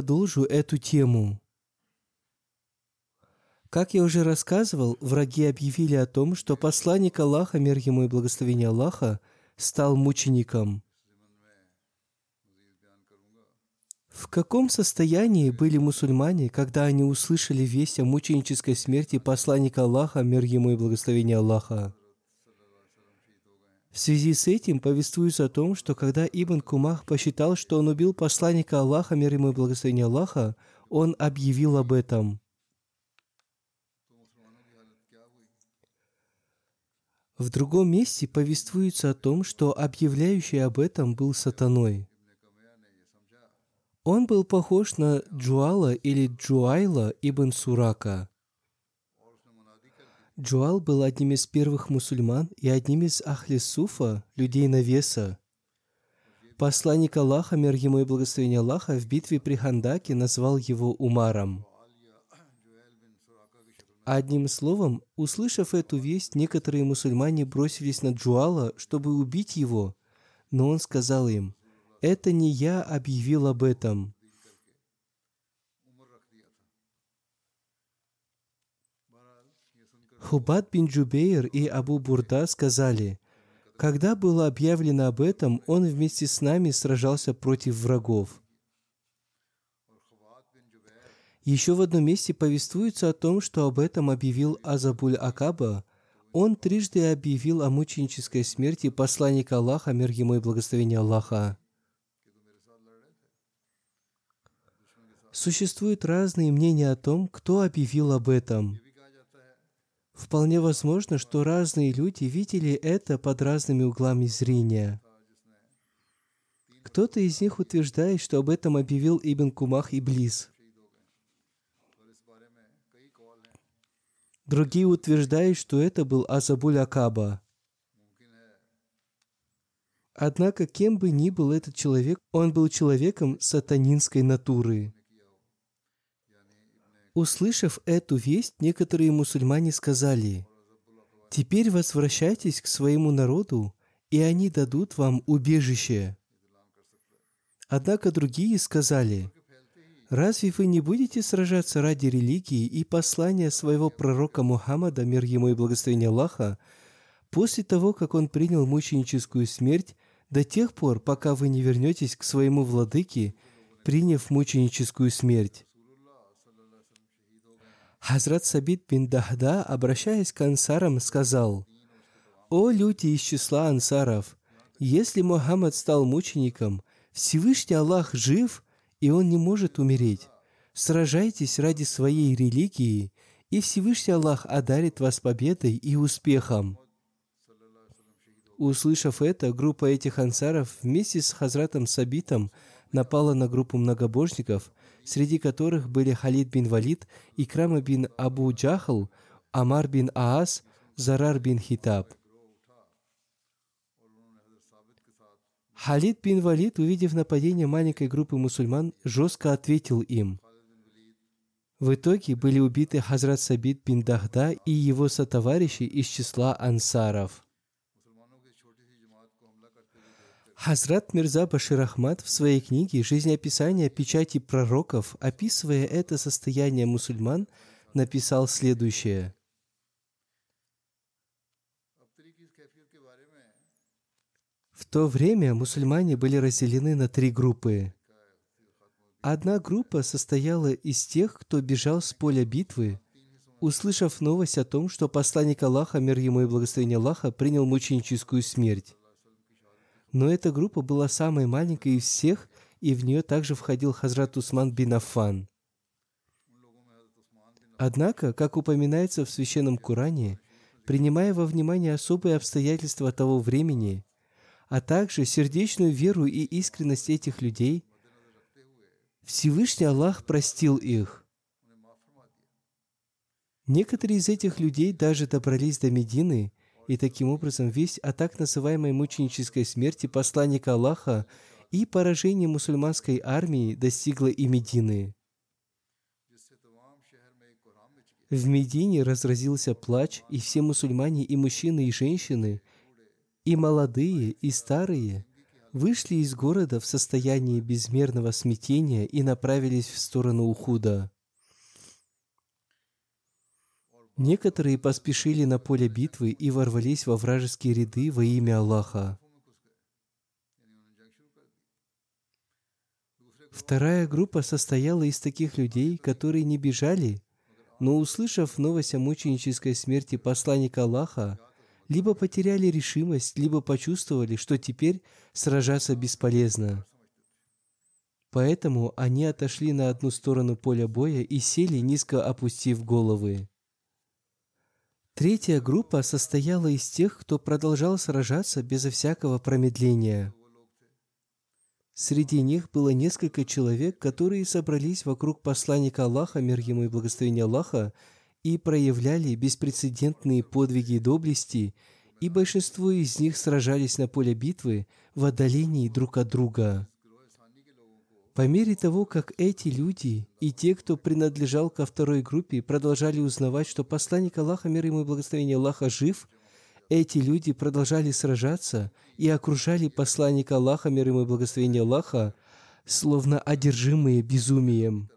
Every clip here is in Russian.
Продолжу эту тему. Как я уже рассказывал, враги объявили о том, что посланник Аллаха, мир ему и благословение Аллаха, стал мучеником. В каком состоянии были мусульмане, когда они услышали весть о мученической смерти посланника Аллаха, мир ему и благословение Аллаха? В связи с этим повествуется о том, что когда Ибн Кумах посчитал, что он убил посланника Аллаха, мир ему и благословение Аллаха, он объявил об этом. В другом месте повествуется о том, что объявляющий об этом был сатаной. Он был похож на Джуала или Джуайла ибн Сурака. Джуал был одним из первых мусульман и одним из Ахли Суфа, людей Навеса. Посланник Аллаха, мир ему и благословение Аллаха, в битве при Хандаке назвал его Умаром. Одним словом, услышав эту весть, некоторые мусульмане бросились на Джуала, чтобы убить его, но он сказал им, «Это не я объявил об этом». Хубат бин Джубейр и Абу Бурда сказали, «Когда было объявлено об этом, он вместе с нами сражался против врагов». Еще в одном месте повествуется о том, что об этом объявил Азабуль Акаба. Он трижды объявил о мученической смерти посланника Аллаха, мир ему и благословение Аллаха. Существуют разные мнения о том, кто объявил об этом. Вполне возможно, что разные люди видели это под разными углами зрения. Кто-то из них утверждает, что об этом объявил Ибн Кумах Иблис. Другие утверждают, что это был Азабуль Акаба. Однако, кем бы ни был этот человек, он был человеком сатанинской натуры. Услышав эту весть, некоторые мусульмане сказали, «Теперь возвращайтесь к своему народу, и они дадут вам убежище». Однако другие сказали, «Разве вы не будете сражаться ради религии и послания своего пророка Мухаммада, мир ему и благословение Аллаха, после того, как он принял мученическую смерть, до тех пор, пока вы не вернетесь к своему владыке, приняв мученическую смерть?» Хазрат Сабит бин Дахда, обращаясь к ансарам, сказал, «О люди из числа ансаров, если Мухаммад стал мучеником, Всевышний Аллах жив, и он не может умереть. Сражайтесь ради своей религии, и Всевышний Аллах одарит вас победой и успехом». Услышав это, группа этих ансаров вместе с Хазратом Сабитом напала на группу многобожников, среди которых были Халид бин Валид, Икрама бин Абу Джахл, Амар бин Аас, Зарар бин Хитаб. Халид бин Валид, увидев нападение маленькой группы мусульман, жестко ответил им. В итоге были убиты Хазрат Сабит бин Дахда и его сотоварищи из числа ансаров. Хазрат Мирза Башир Ахмад в своей книге «Жизнеописание печати пророков», описывая это состояние мусульман, написал следующее. В то время мусульмане были разделены на три группы. Одна группа состояла из тех, кто бежал с поля битвы, услышав новость о том, что посланник Аллаха, мир ему и благословение Аллаха, принял мученическую смерть. Но эта группа была самой маленькой из всех, и в нее также входил Хазрат Усман бин Аффан. Однако, как упоминается в Священном Коране, принимая во внимание особые обстоятельства того времени, а также сердечную веру и искренность этих людей, Всевышний Аллах простил их. Некоторые из этих людей даже добрались до Медины и таким образом весть о так называемой мученической смерти посланника Аллаха и поражении мусульманской армии достигла и Медины. В Медине разразился плач, и все мусульмане, и мужчины, и женщины, и молодые, и старые, вышли из города в состоянии безмерного смятения и направились в сторону Ухуда. Некоторые поспешили на поле битвы и ворвались во вражеские ряды во имя Аллаха. Вторая группа состояла из таких людей, которые не бежали, но, услышав новость о мученической смерти посланника Аллаха, либо потеряли решимость, либо почувствовали, что теперь сражаться бесполезно. Поэтому они отошли на одну сторону поля боя и сели, низко опустив головы. Третья группа состояла из тех, кто продолжал сражаться безо всякого промедления. Среди них было несколько человек, которые собрались вокруг посланника Аллаха, мир ему и благословения Аллаха, и проявляли беспрецедентные подвиги и доблести, и большинство из них сражались на поле битвы в отдалении друг от друга. По мере того, как эти люди и те, кто принадлежал ко второй группе, продолжали узнавать, что посланник Аллаха, мир ему и благословение Аллаха, жив, эти люди продолжали сражаться и окружали посланника Аллаха, мир ему и благословение Аллаха, словно одержимые безумием.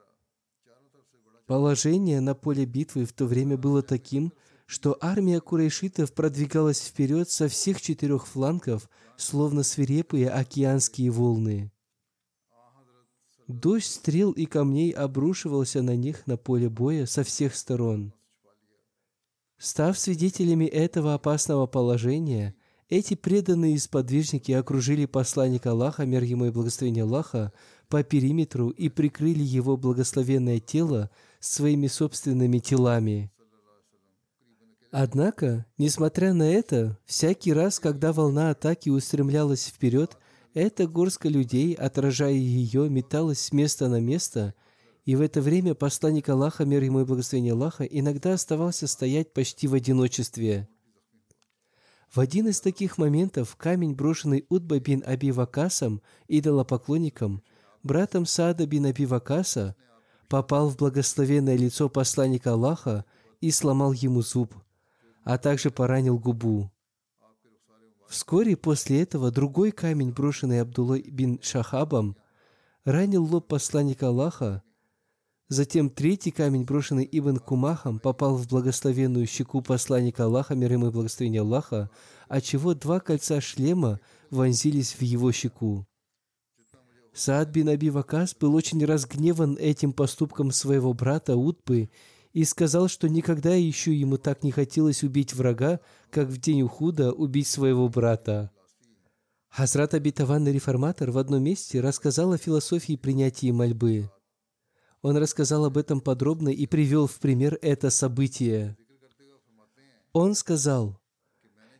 Положение на поле битвы в то время было таким, что армия курайшитов продвигалась вперед со всех четырех флангов, словно свирепые океанские волны. Дождь стрел и камней обрушивался на них на поле боя со всех сторон. Став свидетелями этого опасного положения, эти преданные сподвижники окружили посланника Аллаха, мир ему и благословение Аллаха, по периметру и прикрыли его благословенное тело своими собственными телами. Однако, несмотря на это, всякий раз, когда волна атаки устремлялась вперед, эта горстка людей, отражая ее, металась с места на место, и в это время посланник Аллаха, мир ему и благословение Аллаха, иногда оставался стоять почти в одиночестве. В один из таких моментов камень, брошенный Утба бин Аби Вакасом, идолопоклонником, братом Саада бин Аби Вакаса, попал в благословенное лицо посланника Аллаха и сломал ему зуб, а также поранил губу. Вскоре после этого другой камень, брошенный Абдуллой бин Шахабом, ранил лоб посланника Аллаха. Затем третий камень, брошенный Ибн Кумахом, попал в благословенную щеку посланника Аллаха, мир ему и благословение Аллаха, отчего два кольца шлема вонзились в его щеку. Саад бин Аби Вакас был очень разгневан этим поступком своего брата Утбы и сказал, что никогда еще ему так не хотелось убить врага, как в день Ухуда убить своего брата. Хазрат Абитаванный реформатор в одном месте рассказал о философии принятия мольбы. Он рассказал об этом подробно и привел в пример это событие. Он сказал,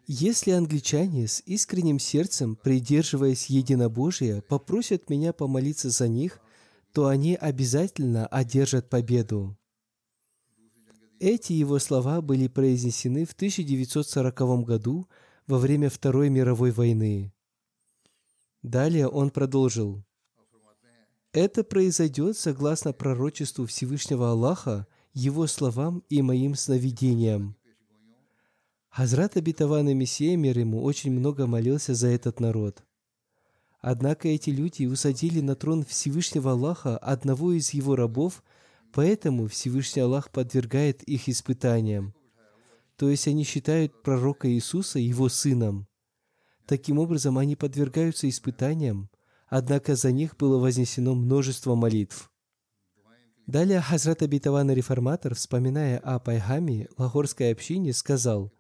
«Если англичане с искренним сердцем, придерживаясь единобожия, попросят меня помолиться за них, то они обязательно одержат победу. Эти его слова были произнесены в 1940 году во время Второй мировой войны. Далее он продолжил. Это произойдет согласно пророчеству Всевышнего Аллаха, его словам и моим сновидениям. Хазрат Абитаван и Мессия мир ему очень много молился за этот народ. Однако эти люди усадили на трон Всевышнего Аллаха одного из его рабов, поэтому Всевышний Аллах подвергает их испытаниям. То есть они считают пророка Иисуса его сыном. Таким образом, они подвергаются испытаниям, однако за них было вознесено множество молитв. Далее Хазрат Абитаван Реформатор, вспоминая о Пайхаме, лагорской общине, сказал,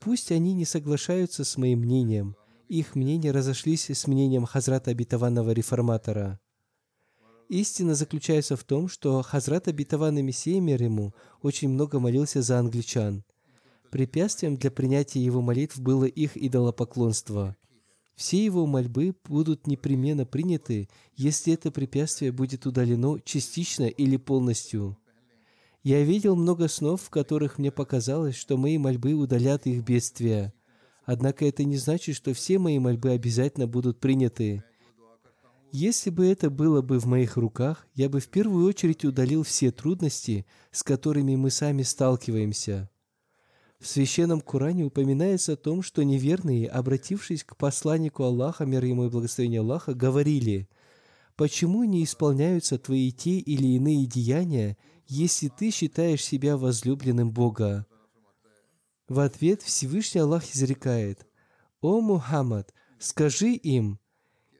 «Пусть они не соглашаются с моим мнением, их мнения разошлись с мнением Хазрата Абитаванного Реформатора. Истина заключается в том, что Хазрат Абитаван и Мессия мир ему очень много молился за англичан. Препятствием для принятия его молитв было их идолопоклонство. Все его мольбы будут непременно приняты, если это препятствие будет удалено частично или полностью. Я видел много снов, в которых мне показалось, что мои мольбы удалят их бедствия. Однако это не значит, что все мои мольбы обязательно будут приняты. Если бы это было бы в моих руках, я бы в первую очередь удалил все трудности, с которыми мы сами сталкиваемся. В священном Коране упоминается о том, что неверные, обратившись к посланнику Аллаха, мир ему и благословение Аллаха, говорили, «Почему не исполняются твои те или иные деяния, если ты считаешь себя возлюбленным Бога?» В ответ Всевышний Аллах изрекает, «О Мухаммад, скажи им,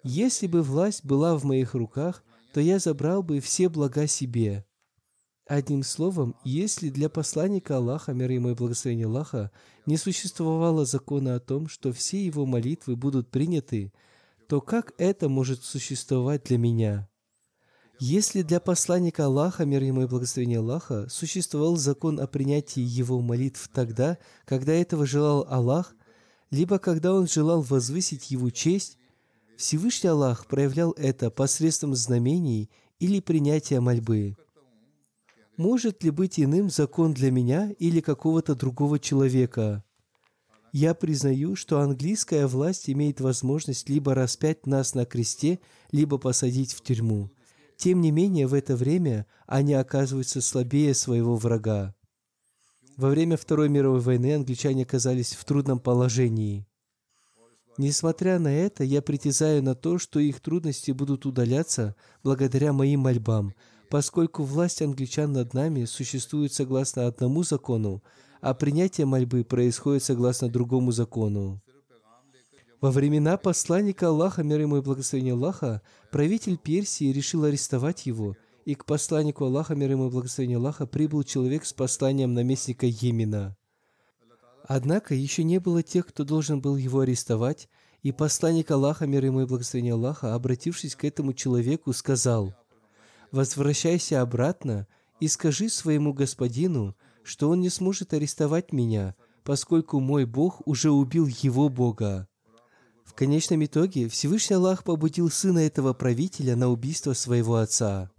если бы власть была в моих руках, то я забрал бы все блага себе, Одним словом, если для посланника Аллаха, мир ему и благословение Аллаха, не существовало закона о том, что все его молитвы будут приняты, то как это может существовать для меня? Если для посланника Аллаха, мир ему и благословение Аллаха, существовал закон о принятии его молитв тогда, когда этого желал Аллах, либо когда он желал возвысить его честь, Всевышний Аллах проявлял это посредством знамений или принятия мольбы. Может ли быть иным закон для меня или какого-то другого человека? Я признаю, что английская власть имеет возможность либо распять нас на кресте, либо посадить в тюрьму. Тем не менее, в это время они оказываются слабее своего врага. Во время Второй мировой войны англичане оказались в трудном положении. Несмотря на это, я притязаю на то, что их трудности будут удаляться благодаря моим мольбам, поскольку власть англичан над нами существует согласно одному закону, а принятие мольбы происходит согласно другому закону. Во времена посланника Аллаха, мир ему и благословения Аллаха, правитель Персии решил арестовать его, и к посланнику Аллаха, мир ему и благословения Аллаха, прибыл человек с посланием наместника Йемена. Однако еще не было тех, кто должен был его арестовать, и посланник Аллаха, мир ему и благословения Аллаха, обратившись к этому человеку, сказал – возвращайся обратно и скажи своему господину, что он не сможет арестовать меня, поскольку мой Бог уже убил его Бога. В конечном итоге Всевышний Аллах побудил сына этого правителя на убийство своего отца.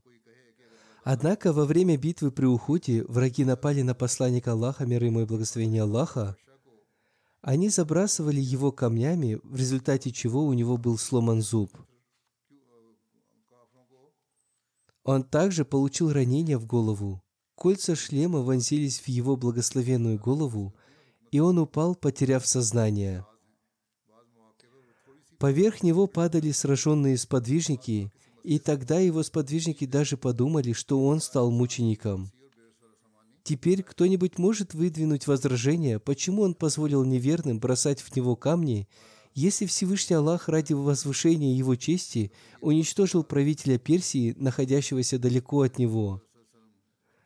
Однако во время битвы при уходе враги напали на посланника Аллаха, мир ему и благословение Аллаха. Они забрасывали его камнями, в результате чего у него был сломан зуб – Он также получил ранение в голову. Кольца шлема вонзились в его благословенную голову, и он упал, потеряв сознание. Поверх него падали сраженные сподвижники, и тогда его сподвижники даже подумали, что он стал мучеником. Теперь кто-нибудь может выдвинуть возражение, почему он позволил неверным бросать в него камни если Всевышний Аллах ради возвышения его чести уничтожил правителя Персии, находящегося далеко от него,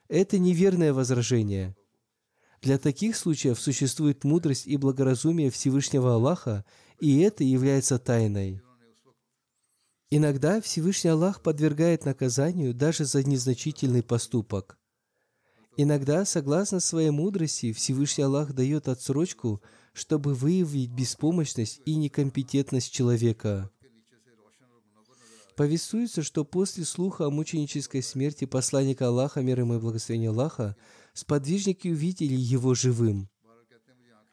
это неверное возражение. Для таких случаев существует мудрость и благоразумие Всевышнего Аллаха, и это является тайной. Иногда Всевышний Аллах подвергает наказанию даже за незначительный поступок. Иногда, согласно своей мудрости, Всевышний Аллах дает отсрочку – чтобы выявить беспомощность и некомпетентность человека. Повествуется, что после слуха о мученической смерти посланника Аллаха, мир ему и благословения Аллаха, сподвижники увидели его живым.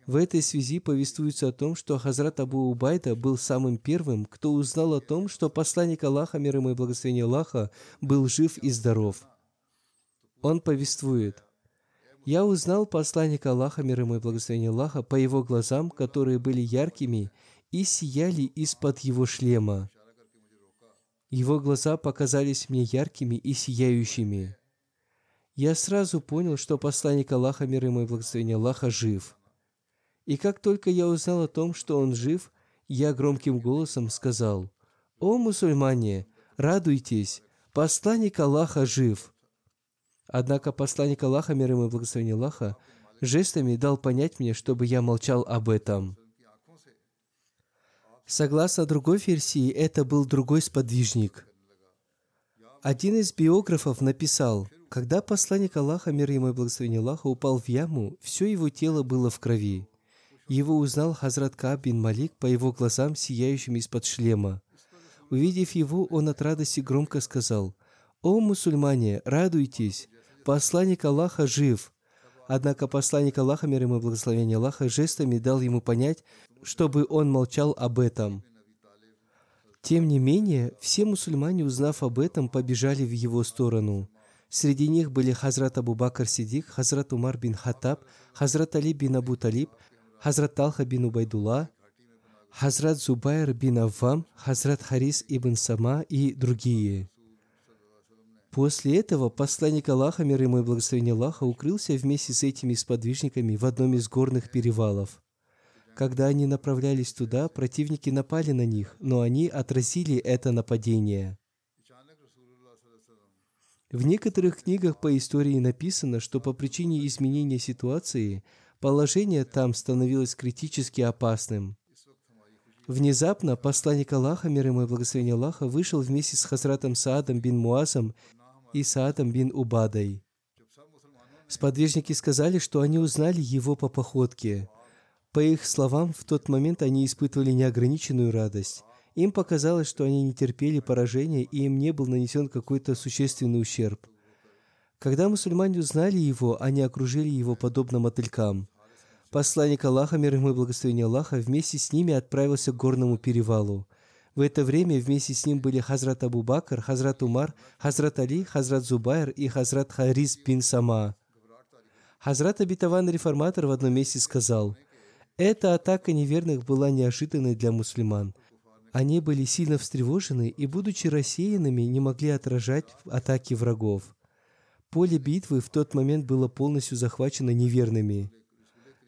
В этой связи повествуется о том, что Хазрат Абу Убайда был самым первым, кто узнал о том, что посланник Аллаха, мир ему и благословения Аллаха, был жив и здоров. Он повествует – я узнал посланника Аллаха, мир ему и благословение Аллаха, по его глазам, которые были яркими и сияли из-под его шлема. Его глаза показались мне яркими и сияющими. Я сразу понял, что посланник Аллаха, мир ему и благословение Аллаха, жив. И как только я узнал о том, что он жив, я громким голосом сказал, «О, мусульмане, радуйтесь, посланник Аллаха жив!» Однако посланник Аллаха, мир ему и благословение Аллаха, жестами дал понять мне, чтобы я молчал об этом. Согласно другой версии, это был другой сподвижник. Один из биографов написал, когда посланник Аллаха, мир ему и благословение Аллаха, упал в яму, все его тело было в крови. Его узнал Хазрат Кааб бин Малик по его глазам, сияющим из-под шлема. Увидев его, он от радости громко сказал, «О, мусульмане, радуйтесь! Посланник Аллаха жив!» Однако посланник Аллаха, мир ему и благословение Аллаха, жестами дал ему понять, чтобы он молчал об этом. Тем не менее, все мусульмане, узнав об этом, побежали в его сторону. Среди них были Хазрат Абу Бакр Сидик, Хазрат Умар бин Хатаб, Хазрат Али бин Абу Талиб, Хазрат Талха бин Убайдулла, Хазрат Зубайр бин Аввам, Хазрат Харис ибн Сама и другие. После этого посланник Аллаха, мир ему и благословение Аллаха, укрылся вместе с этими сподвижниками в одном из горных перевалов. Когда они направлялись туда, противники напали на них, но они отразили это нападение. В некоторых книгах по истории написано, что по причине изменения ситуации положение там становилось критически опасным. Внезапно посланник Аллаха, мир ему и благословение Аллаха, вышел вместе с Хазратом Саадом бин Муазом и Саадом бин Убадой. Сподвижники сказали, что они узнали его по походке. По их словам, в тот момент они испытывали неограниченную радость. Им показалось, что они не терпели поражения, и им не был нанесен какой-то существенный ущерб. Когда мусульмане узнали его, они окружили его подобно мотылькам. Посланник Аллаха, мир ему и благословение Аллаха, вместе с ними отправился к горному перевалу. В это время вместе с ним были Хазрат Абу Бакр, Хазрат Умар, Хазрат Али, Хазрат Зубайр и Хазрат Харис бин Сама. Хазрат Абитаван Реформатор в одном месте сказал, «Эта атака неверных была неожиданной для мусульман. Они были сильно встревожены и, будучи рассеянными, не могли отражать атаки врагов. Поле битвы в тот момент было полностью захвачено неверными.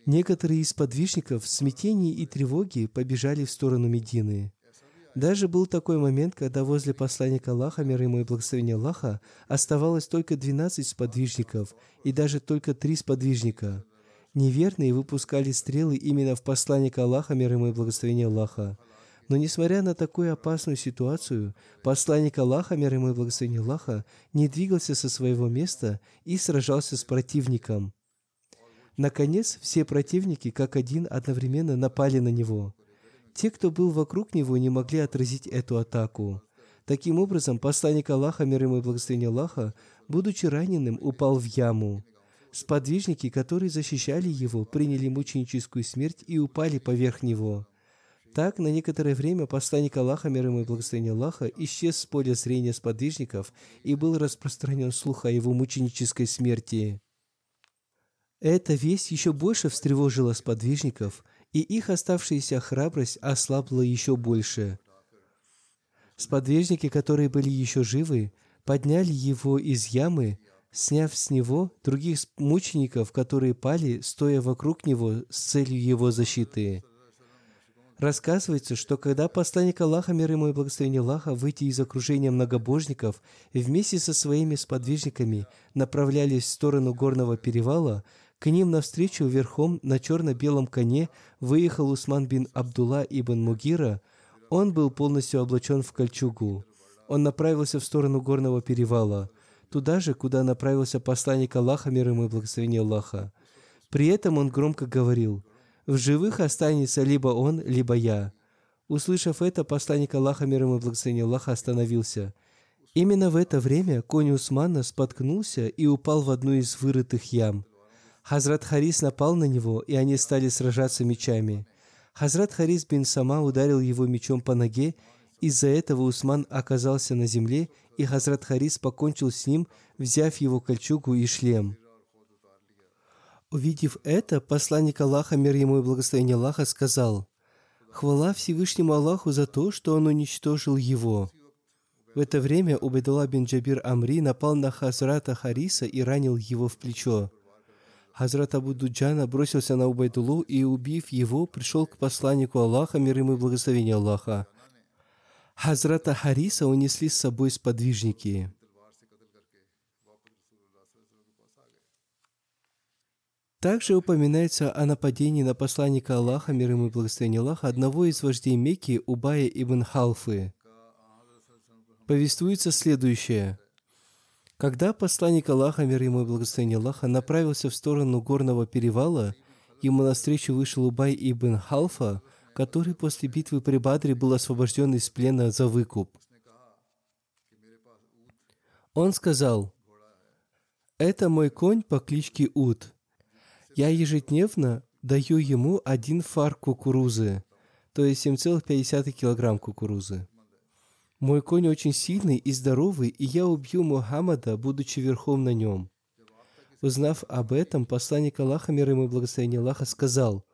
Некоторые из подвижников в смятении и тревоге побежали в сторону Медины. Даже был такой момент, когда возле посланника Аллаха, мир ему и благословения Аллаха, оставалось только 12 сподвижников и даже только три сподвижника. Неверные выпускали стрелы именно в посланника Аллаха, мир ему и благословения Аллаха. Но несмотря на такую опасную ситуацию, посланник Аллаха, мир ему и благословение Аллаха, не двигался со своего места и сражался с противником. Наконец, все противники, как один, одновременно напали на него – те, кто был вокруг него, не могли отразить эту атаку. Таким образом, посланник Аллаха, мир ему и благословение Аллаха, будучи раненым, упал в яму. Сподвижники, которые защищали его, приняли мученическую смерть и упали поверх него. Так, на некоторое время посланник Аллаха, мир ему и благословение Аллаха, исчез с поля зрения сподвижников и был распространен слух о его мученической смерти. Эта весть еще больше встревожила сподвижников, и их оставшаяся храбрость ослабла еще больше. Сподвижники, которые были еще живы, подняли его из ямы, сняв с него других мучеников, которые пали, стоя вокруг него с целью его защиты. Рассказывается, что когда посланник Аллаха, мир ему и благословение Аллаха, выйти из окружения многобожников, вместе со своими сподвижниками направлялись в сторону горного перевала, к ним навстречу верхом на черно-белом коне выехал Усман бин Абдулла ибн Мугира. Он был полностью облачен в кольчугу. Он направился в сторону горного перевала, туда же, куда направился посланник Аллаха, мир ему и благословение Аллаха. При этом он громко говорил, «В живых останется либо он, либо я». Услышав это, посланник Аллаха, мир ему и благословение Аллаха, остановился. Именно в это время конь Усмана споткнулся и упал в одну из вырытых ям. Хазрат Харис напал на него, и они стали сражаться мечами. Хазрат Харис бин Сама ударил его мечом по ноге, из-за этого Усман оказался на земле, и Хазрат Харис покончил с ним, взяв его кольчугу и шлем. Увидев это, посланник Аллаха, мир ему и благословение Аллаха, сказал, «Хвала Всевышнему Аллаху за то, что Он уничтожил его». В это время Убайдулла бин Джабир Амри напал на Хазрата Хариса и ранил его в плечо. Хазрат Абу Дуджана бросился на Убайдулу и, убив его, пришел к посланнику Аллаха, мир ему и благословение Аллаха. Хазрата Хариса унесли с собой сподвижники. Также упоминается о нападении на посланника Аллаха, мир ему и благословение Аллаха, одного из вождей Мекки, Убая ибн Халфы. Повествуется следующее. Когда посланник Аллаха, мир ему и благословение Аллаха, направился в сторону горного перевала, ему навстречу вышел Убай ибн Халфа, который после битвы при Бадре был освобожден из плена за выкуп. Он сказал, «Это мой конь по кличке Уд. Я ежедневно даю ему один фар кукурузы, то есть 7,5 килограмм кукурузы. Мой конь очень сильный и здоровый, и я убью Мухаммада, будучи верхом на нем. Узнав об этом, посланник Аллаха, мир ему и благословение Аллаха, сказал,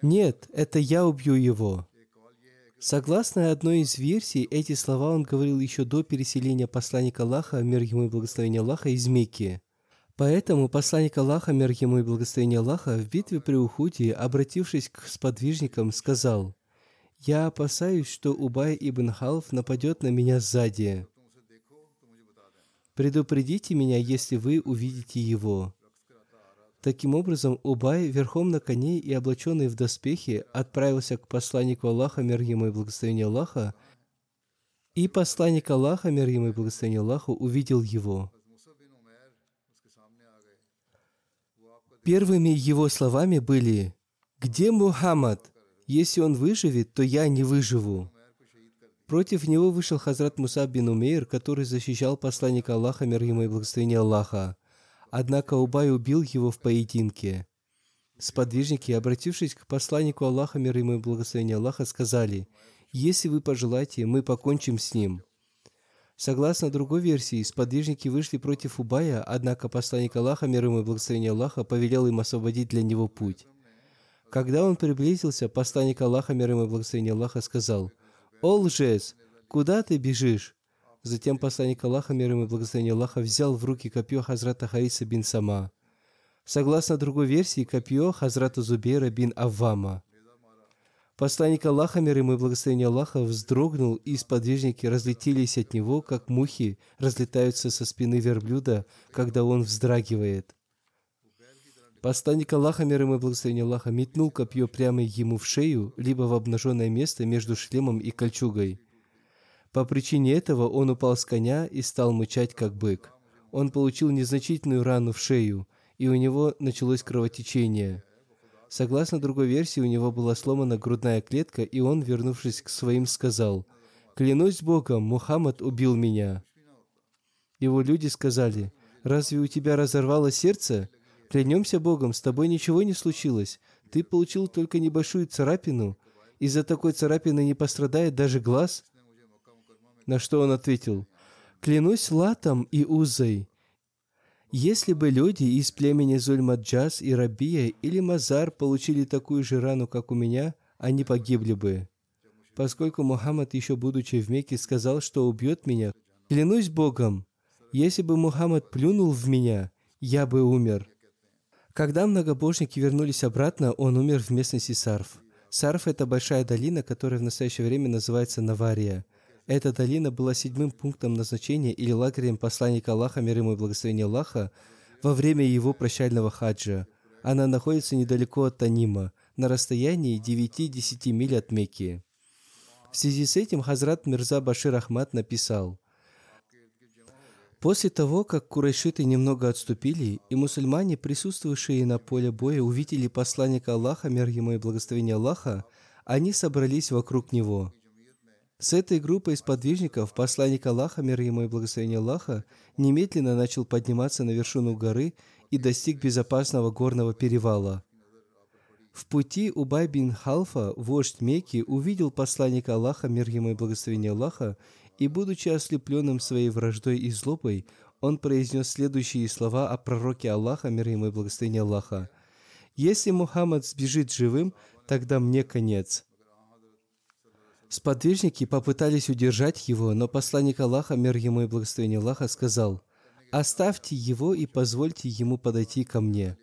«Нет, это я убью его». Согласно одной из версий, эти слова он говорил еще до переселения посланника Аллаха, мир ему и благословение Аллаха, из Мекки. Поэтому посланник Аллаха, мир ему и благословение Аллаха, в битве при Ухуде, обратившись к сподвижникам, сказал, «Я опасаюсь, что Убай ибн Халф нападет на меня сзади. Предупредите меня, если вы увидите его». Таким образом, Убай, верхом на коне и облаченный в доспехи, отправился к посланнику Аллаха, мир ему и благословение Аллаха, и посланник Аллаха, мир ему и благословение Аллаха, увидел его. Первыми его словами были «Где Мухаммад? Если он выживет, то я не выживу». Против него вышел Хазрат Муса бин Умейр, который защищал посланника Аллаха, мир ему и благословение Аллаха. Однако Убай убил его в поединке. Сподвижники, обратившись к посланнику Аллаха, мир ему и благословение Аллаха, сказали, «Если вы пожелаете, мы покончим с ним». Согласно другой версии, сподвижники вышли против Убая, однако посланник Аллаха, мир ему и благословение Аллаха, повелел им освободить для него путь. Когда он приблизился, посланник Аллаха, мир ему и благословение Аллаха, сказал, «О лжец, куда ты бежишь?» Затем посланник Аллаха, мир ему и благословение Аллаха, взял в руки копье Хазрата Хариса бин Сама. Согласно другой версии, копье Хазрата Зубейра бин Аввама. Посланник Аллаха, мир ему и благословение Аллаха, вздрогнул, и сподвижники разлетелись от него, как мухи разлетаются со спины верблюда, когда он вздрагивает. Посланник Аллаха, мир ему и благословение Аллаха, метнул копье прямо ему в шею, либо в обнаженное место между шлемом и кольчугой. По причине этого он упал с коня и стал мычать, как бык. Он получил незначительную рану в шею, и у него началось кровотечение – Согласно другой версии, у него была сломана грудная клетка, и он, вернувшись к своим, сказал, «Клянусь Богом, Мухаммад убил меня». Его люди сказали, «Разве у тебя разорвало сердце? Клянемся Богом, с тобой ничего не случилось. Ты получил только небольшую царапину. Из-за такой царапины не пострадает даже глаз». На что он ответил, «Клянусь Латом и Узой, если бы люди из племени Зульмаджас и Рабия или Мазар получили такую же рану, как у меня, они погибли бы. Поскольку Мухаммад, еще будучи в Мекке, сказал, что убьет меня, клянусь Богом, если бы Мухаммад плюнул в меня, я бы умер. Когда многобожники вернулись обратно, он умер в местности Сарф. Сарф – это большая долина, которая в настоящее время называется Навария – эта долина была седьмым пунктом назначения или лагерем посланника Аллаха, мир ему и благословения Аллаха, во время его прощального хаджа. Она находится недалеко от Танима, на расстоянии 9-10 миль от Мекки. В связи с этим Хазрат Мирза Башир Ахмад написал, После того, как курайшиты немного отступили, и мусульмане, присутствующие на поле боя, увидели посланника Аллаха, мир ему и благословение Аллаха, они собрались вокруг него. С этой группой сподвижников посланник Аллаха, мир ему и благословение Аллаха, немедленно начал подниматься на вершину горы и достиг безопасного горного перевала. В пути Убай бин Халфа, вождь Мекки, увидел посланника Аллаха, мир ему и благословение Аллаха, и, будучи ослепленным своей враждой и злобой, он произнес следующие слова о пророке Аллаха, мир ему и благословение Аллаха. «Если Мухаммад сбежит живым, тогда мне конец». Сподвижники попытались удержать его, но посланник Аллаха, мир ему и благословение Аллаха, сказал, «Оставьте его и позвольте ему подойти ко мне».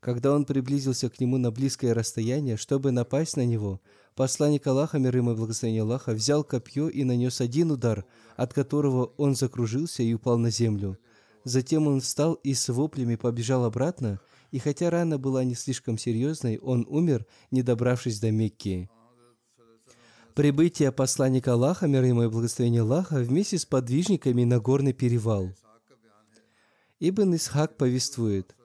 Когда он приблизился к нему на близкое расстояние, чтобы напасть на него, посланник Аллаха, мир ему и благословение Аллаха, взял копье и нанес один удар, от которого он закружился и упал на землю. Затем он встал и с воплями побежал обратно, и хотя рана была не слишком серьезной, он умер, не добравшись до Мекки. Прибытие посланника Аллаха, мир ему и благословение Аллаха, вместе с подвижниками на горный перевал. Ибн Исхак повествует –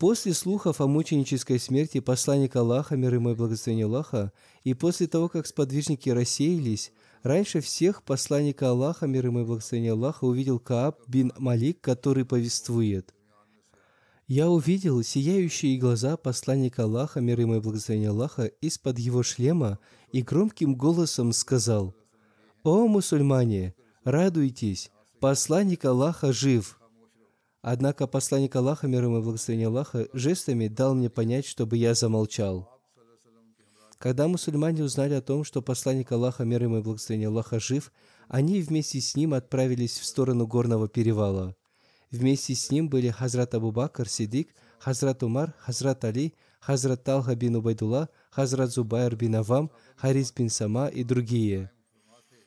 После слухов о мученической смерти посланника Аллаха, мир ему и благословение Аллаха, и после того, как сподвижники рассеялись, раньше всех посланника Аллаха, мир ему и благословение Аллаха, увидел Кааб бин Малик, который повествует. «Я увидел сияющие глаза посланника Аллаха, мир ему и благословение Аллаха, из-под его шлема и громким голосом сказал, «О, мусульмане, радуйтесь, посланник Аллаха жив!» Однако посланник Аллаха, мир ему и благословение Аллаха, жестами дал мне понять, чтобы я замолчал. Когда мусульмане узнали о том, что посланник Аллаха, мир ему и благословение Аллаха, жив, они вместе с ним отправились в сторону горного перевала. Вместе с ним были Хазрат Абу Бакр, Сидик, Хазрат Умар, Хазрат Али, Хазрат Талха бин Убайдулла, Хазрат Зубайр бин Авам, Харис бин Сама и другие.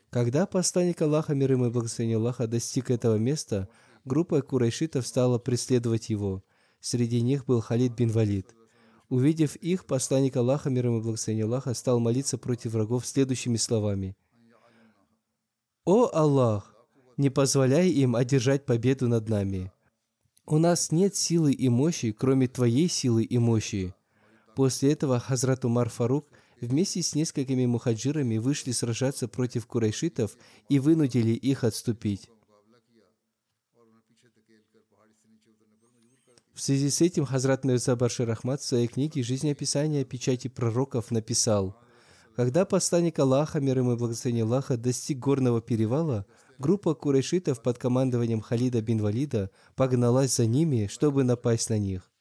Когда посланник Аллаха, мир ему и благословение Аллаха, достиг этого места – группа курайшитов стала преследовать его. Среди них был Халид бин Валид. Увидев их, посланник Аллаха, мир ему и благословение Аллаха, стал молиться против врагов следующими словами. «О Аллах, не позволяй им одержать победу над нами. У нас нет силы и мощи, кроме Твоей силы и мощи». После этого Хазрат Умар Фарук вместе с несколькими мухаджирами вышли сражаться против курайшитов и вынудили их отступить. В связи с этим Хазрат Мирза Баршир Ахмад в своей книге «Жизнеописание печати пророков» написал, когда посланник Аллаха, мир ему и благословение Аллаха, достиг горного перевала, группа курайшитов под командованием Халида бин Валида погналась за ними, чтобы напасть на них.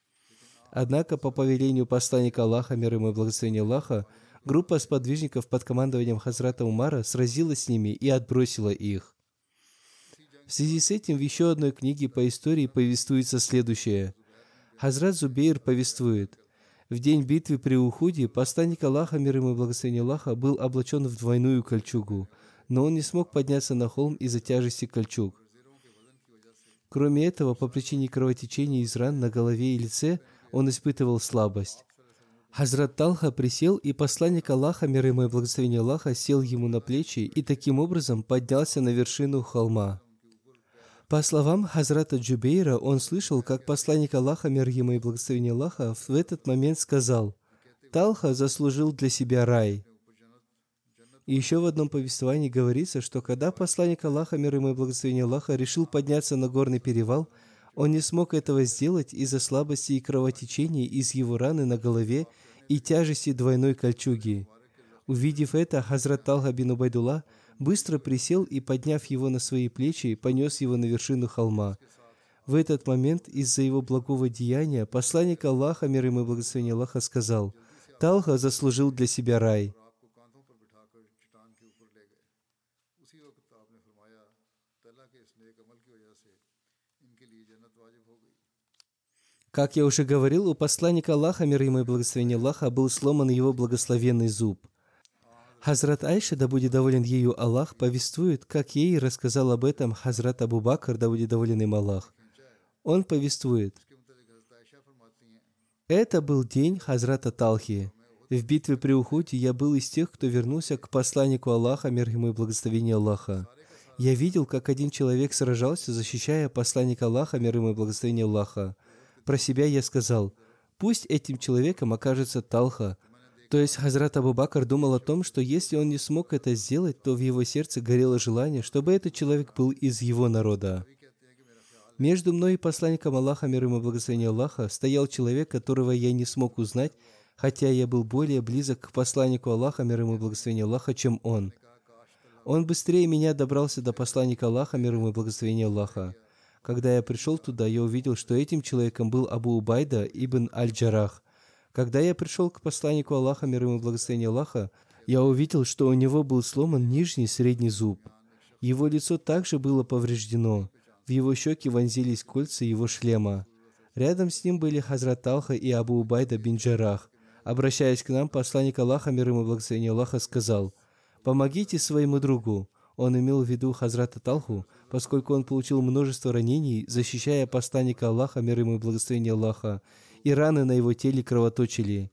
Однако, по повелению посланника Аллаха, мир ему и благословение Аллаха, группа сподвижников под командованием Хазрата Умара сразилась с ними и отбросила их. В связи с этим в еще одной книге по истории повествуется следующее – Хазрат Зубейр повествует, в день битвы при Ухуде посланник Аллаха, мир ему и благословение Аллаха, был облачен в двойную кольчугу, но он не смог подняться на холм из-за тяжести кольчуг. Кроме этого, по причине кровотечения из ран на голове и лице, он испытывал слабость. Хазрат Талха присел, и посланник Аллаха, мир ему и благословение Аллаха, сел ему на плечи и таким образом поднялся на вершину холма. По словам Хазрата Джубейра, он слышал, как посланник Аллаха, мир ему и благословение Аллаха, в этот момент сказал, «Талха заслужил для себя рай». Еще в одном повествовании говорится, что когда посланник Аллаха, мир ему и благословение Аллаха, решил подняться на горный перевал, он не смог этого сделать из-за слабости и кровотечения из его раны на голове и тяжести двойной кольчуги. Увидев это, Хазрат Талха бин Убайдулла – быстро присел и, подняв его на свои плечи, понес его на вершину холма. В этот момент из-за его благого деяния посланник Аллаха, мир ему и благословение Аллаха, сказал, «Талха заслужил для себя рай». Как я уже говорил, у посланника Аллаха, мир ему и благословение Аллаха, был сломан его благословенный зуб. Хазрат Айша, да будет доволен ею Аллах, повествует, как ей рассказал об этом Хазрат Абу Бакр, да будет доволен им Аллах. Он повествует, «Это был день Хазрата Талхи. В битве при Ухуде я был из тех, кто вернулся к посланнику Аллаха, мир ему и благословение Аллаха. Я видел, как один человек сражался, защищая посланника Аллаха, мир ему и благословение Аллаха. Про себя я сказал, пусть этим человеком окажется Талха, то есть Хазрат Абу Бакр думал о том, что если он не смог это сделать, то в его сердце горело желание, чтобы этот человек был из его народа. Между мной и посланником Аллаха, мир ему благословение Аллаха, стоял человек, которого я не смог узнать, хотя я был более близок к посланнику Аллаха, мир ему благословение Аллаха, чем он. Он быстрее меня добрался до посланника Аллаха, мир ему благословение Аллаха. Когда я пришел туда, я увидел, что этим человеком был Абу Убайда ибн Аль-Джарах – когда я пришел к посланнику Аллаха, мир ему благословение Аллаха, Я увидел, что у него был сломан нижний средний зуб. Его лицо также было повреждено. В его щеки вонзились кольца его шлема. Рядом с ним были Хазрат Талха и Абу Убайда бин Джарах. Обращаясь к нам, посланник Аллаха, мир ему благословение Аллаха, сказал, «Помогите своему другу». Он имел в виду Хазрата Талху, поскольку он получил множество ранений, защищая посланника Аллаха, мир ему благословение Аллаха, и раны на его теле кровоточили.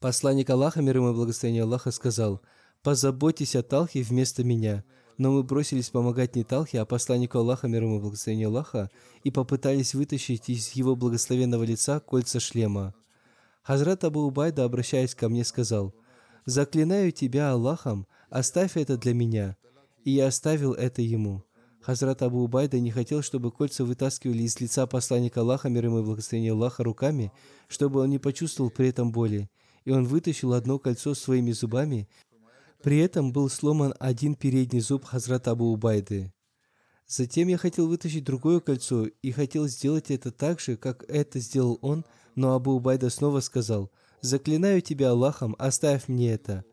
Посланник Аллаха, мир ему благословение Аллаха, сказал, «Позаботьтесь о Талхе вместо меня». Но мы бросились помогать не Талхе, а посланнику Аллаха, мир ему благословение Аллаха, и попытались вытащить из его благословенного лица кольца шлема. Хазрат Абу Убайда, обращаясь ко мне, сказал, «Заклинаю тебя Аллахом, оставь это для меня». И я оставил это ему. Хазрат Абу Убайда не хотел, чтобы кольца вытаскивали из лица посланника Аллаха, мир ему и благословение Аллаха, руками, чтобы он не почувствовал при этом боли. И он вытащил одно кольцо своими зубами при этом был сломан один передний зуб Хазрата Абу Убайды. Затем я хотел вытащить другое кольцо и хотел сделать это так же, как это сделал он, но Абу Убайда снова сказал, «Заклинаю тебя Аллахом, оставь мне это».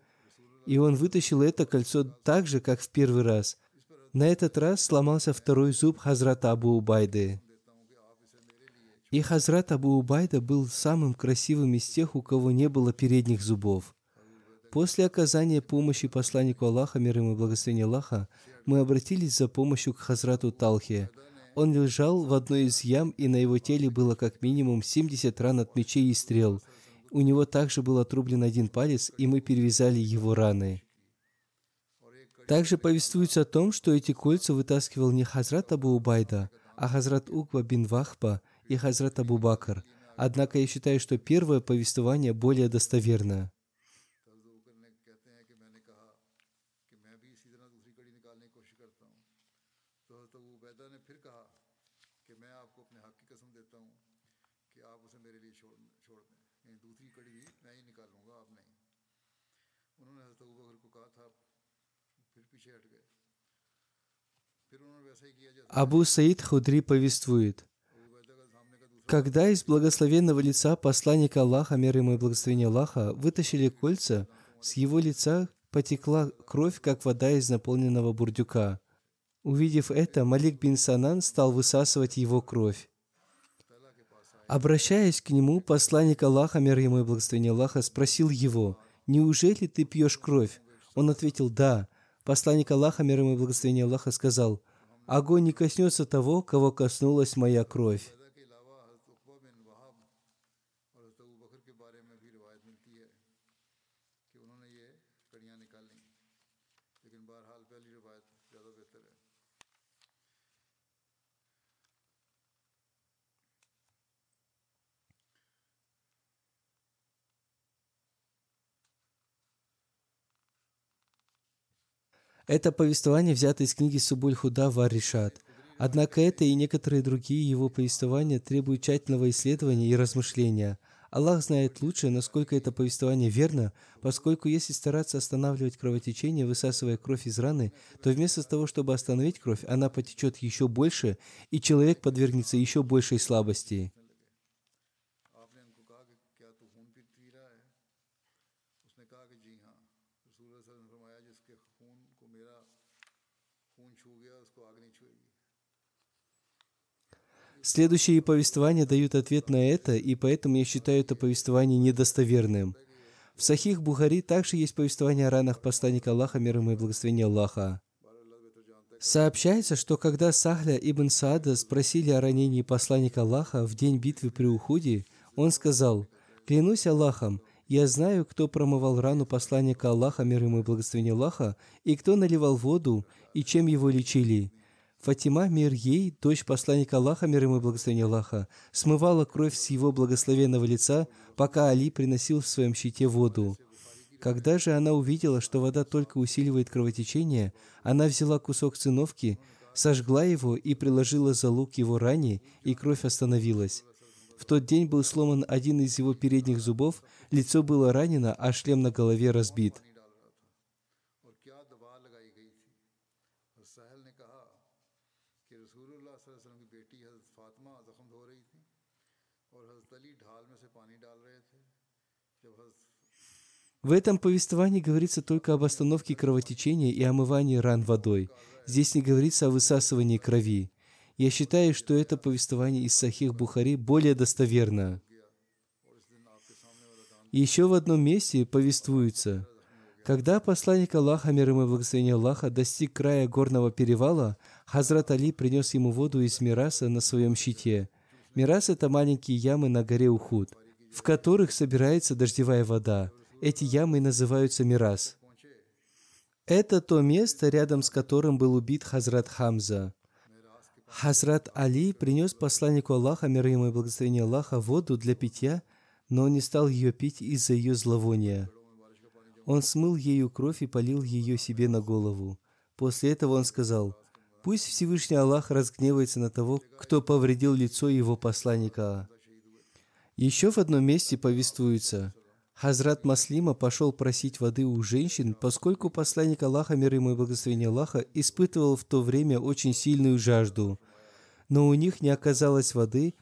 И он вытащил это кольцо так же, как в первый раз. На этот раз сломался второй зуб Хазрата Абу Убайды. И Хазрат Абу Убайда был самым красивым из тех, у кого не было передних зубов. После оказания помощи посланнику Аллаха, мир ему и благословение Аллаха, мы обратились за помощью к Хазрату Талхе. Он лежал в одной из ям, и на его теле было как минимум 70 ран от мечей и стрел. У него также был отрублен один палец, и мы перевязали его раны. Также повествуется о том, что эти кольца вытаскивал не Хазрат Абу Убайда, а Хазрат Уква бин Вахба и Хазрат Абу Бакр. Однако я считаю, что первое повествование более достоверное. Абу Саид Худри повествует, когда из благословенного лица посланника Аллаха, мир ему и благословения Аллаха, вытащили кольца, с его лица потекла кровь, как вода из наполненного бурдюка. Увидев это, Малик бин Санан стал высасывать его кровь. Обращаясь к нему, посланник Аллаха, мир ему и благословение Аллаха, спросил его, «Неужели ты пьешь кровь?» Он ответил, «Да». Посланник Аллаха, мир ему и благословение Аллаха, сказал, «Огонь не коснется того, кого коснулась моя кровь». Это повествование взято из книги Субуль Худа Варишат. Однако это и некоторые другие его повествования требуют тщательного исследования и размышления. Аллах знает лучше, насколько это повествование верно, поскольку если стараться останавливать кровотечение, высасывая кровь из раны, то вместо того, чтобы остановить кровь, она потечет еще больше, и человек подвергнется еще большей слабости. Следующие повествования дают ответ на это, и поэтому я считаю это повествование недостоверным. В Сахих Бухари также есть повествование о ранах посланника Аллаха, мир ему и благословения Аллаха. Сообщается, что когда Сахля ибн Саада спросили о ранении посланника Аллаха в день битвы при Уходе, он сказал, «Клянусь Аллахом, я знаю, кто промывал рану посланника Аллаха, мир ему и благословения Аллаха, и кто наливал воду, и чем его лечили. Фатима, мир ей, дочь посланника Аллаха, мир ему и благословение Аллаха, смывала кровь с его благословенного лица, пока Али приносил в своем щите воду. Когда же она увидела, что вода только усиливает кровотечение, она взяла кусок циновки, сожгла его и приложила за лук его ране, и кровь остановилась. В тот день был сломан один из его передних зубов, лицо было ранено, а шлем на голове разбит. В этом повествовании говорится только об остановке кровотечения и омывании ран водой. Здесь не говорится о высасывании крови. Я считаю, что это повествование из Сахих Бухари более достоверно. Еще в одном месте повествуется, когда посланник Аллаха, мир ему и благословение Аллаха, достиг края горного перевала, Хазрат Али принес ему воду из Мираса на своем щите. Мирас – это маленькие ямы на горе Ухуд, в которых собирается дождевая вода. Эти ямы называются Мирас. Это то место, рядом с которым был убит Хазрат Хамза. Хазрат Али принес посланнику Аллаха, мир ему и благословение Аллаха, воду для питья, но он не стал ее пить из-за ее зловония. Он смыл ею кровь и полил ее себе на голову. После этого он сказал, «Пусть Всевышний Аллах разгневается на того, кто повредил лицо его посланника». Еще в одном месте повествуется, Хазрат Маслима пошел просить воды у женщин, поскольку посланник Аллаха, мир ему и благословение Аллаха, испытывал в то время очень сильную жажду. Но у них не оказалось воды,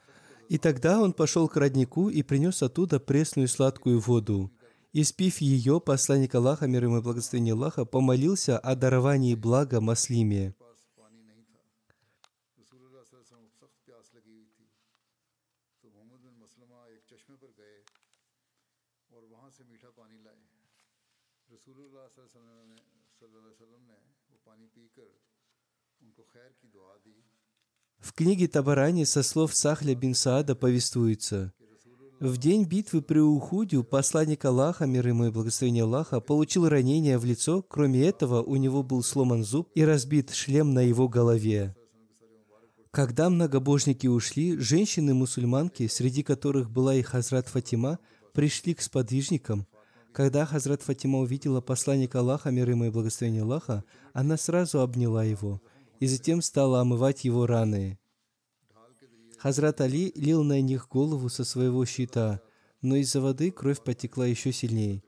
и тогда он пошел к роднику и принес оттуда пресную сладкую воду. Испив ее, посланник Аллаха, мир ему и благословение Аллаха, помолился о даровании блага Маслиме. В книге Табарани со слов Сахля бин Саада повествуется, в день битвы при Ухуде посланник Аллаха, мир ему и благословение Аллаха, получил ранение в лицо. Кроме этого, у него был сломан зуб и разбит шлем на его голове. Когда многобожники ушли, женщины-мусульманки, среди которых была и Хазрат Фатима, пришли к сподвижникам. Когда Хазрат Фатима увидела посланника Аллаха, мир ему и благословение Аллаха, она сразу обняла его – и затем стала омывать его раны. Хазрат Али лил на них голову со своего щита, но из-за воды кровь потекла еще сильнее.